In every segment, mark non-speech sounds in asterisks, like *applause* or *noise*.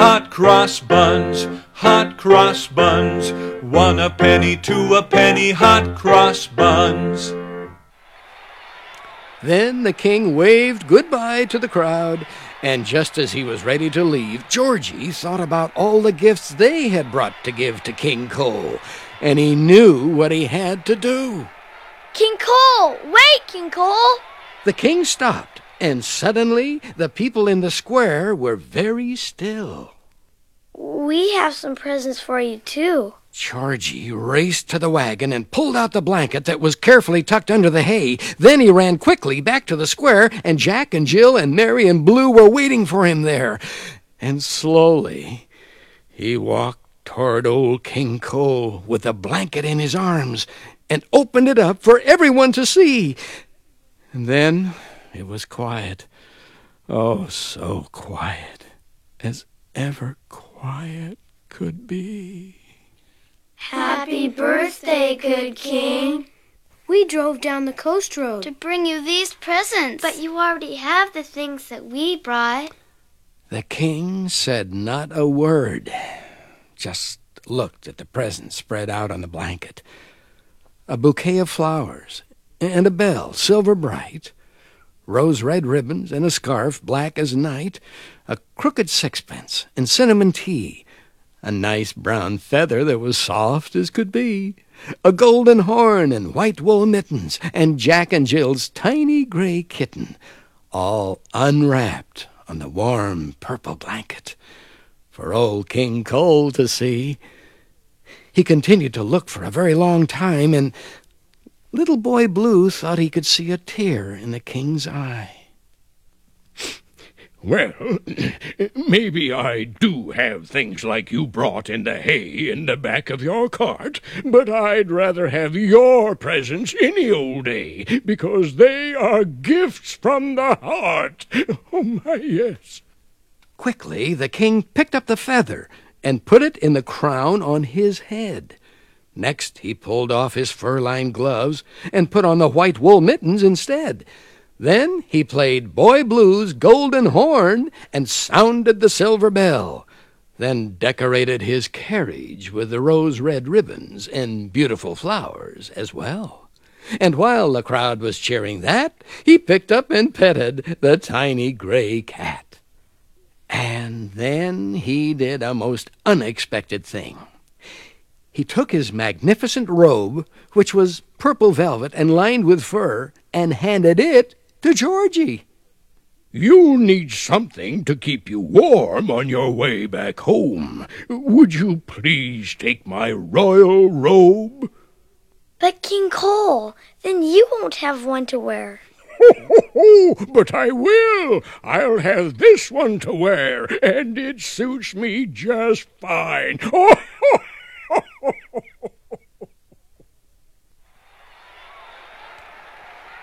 Hot cross buns, hot cross buns. One a penny, two a penny, hot cross buns. Then the king waved goodbye to the crowd, and just as he was ready to leave, Georgie thought about all the gifts they had brought to give to King Cole, and he knew what he had to do. King Cole! Wait, King Cole! The king stopped, and suddenly the people in the square were very still. We have some presents for you, too. Georgie raced to the wagon and pulled out the blanket that was carefully tucked under the hay. Then he ran quickly back to the square, and Jack and Jill and Mary and Blue were waiting for him there. And slowly he walked toward old King Cole with the blanket in his arms and opened it up for everyone to see. And then it was quiet. Oh, so quiet, as ever quiet could be. Happy birthday, good king. We drove down the coast road To bring you these presents. But you already have the things that we brought. The king said not a word, just looked at the presents spread out on the blanket. A bouquet of flowers, and a bell, silver bright, rose red ribbons, and a scarf black as night, a crooked sixpence, and cinnamon tea, a nice brown feather that was soft as could be, a golden horn, and white wool mittens, and Jack and Jill's tiny gray kitten, all unwrapped on the warm purple blanket for old King Cole to see. He continued to look for a very long time, and little boy Blue thought he could see a tear in the king's eye. *clears throat* Well, *clears throat* maybe I do have things like you brought in the hay in the back of your cart, but I'd rather have your presents any old day, because they are gifts from the heart. *laughs* Oh, my, yes. Quickly, the king picked up the feather and put it in the crown on his head. Next, he pulled off his fur-lined gloves and put on the white wool mittens instead. Then he played Boy Blue's golden horn and sounded the silver bell, then decorated his carriage with the rose-red ribbons and beautiful flowers as well. And while the crowd was cheering that, he picked up and petted the tiny gray cat. And then he did a most unexpected thing. He took his magnificent robe, which was purple velvet and lined with fur, and handed it to Georgie. You'll need something to keep you warm on your way back home. Would you please take my royal robe? But King Cole, then you won't have one to wear. Oh, *laughs* but I will. I'll have this one to wear, and it suits me just fine. Oh, *laughs*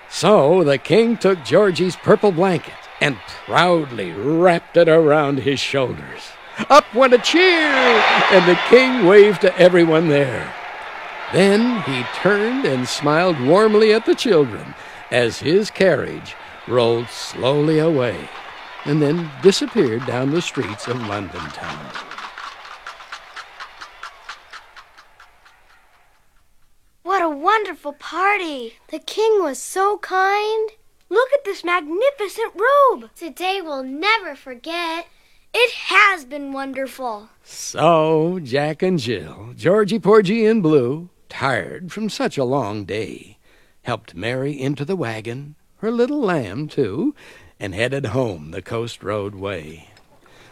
So the king took Georgie's purple blanket and proudly wrapped it around his shoulders. Up went a cheer, and the king waved to everyone there. Then he turned and smiled warmly at the children as his carriage rolled slowly away and then disappeared down the streets of London town. What a wonderful party. The king was so kind. Look at this magnificent robe. Today we'll never forget. It has been wonderful. So Jack and Jill, Georgie Porgy and Blue, tired from such a long day, helped Mary into the wagon, her little lamb too, and headed home the coast road way.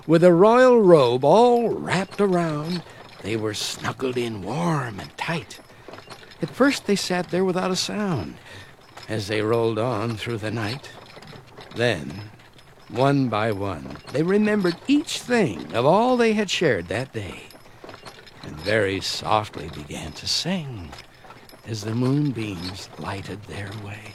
With a royal robe all wrapped around, they were snuggled in warm and tight. At first they sat there without a sound as they rolled on through the night. Then, one by one, they remembered each thing of all they had shared that day, and very softly began to sing as the moonbeams lighted their way.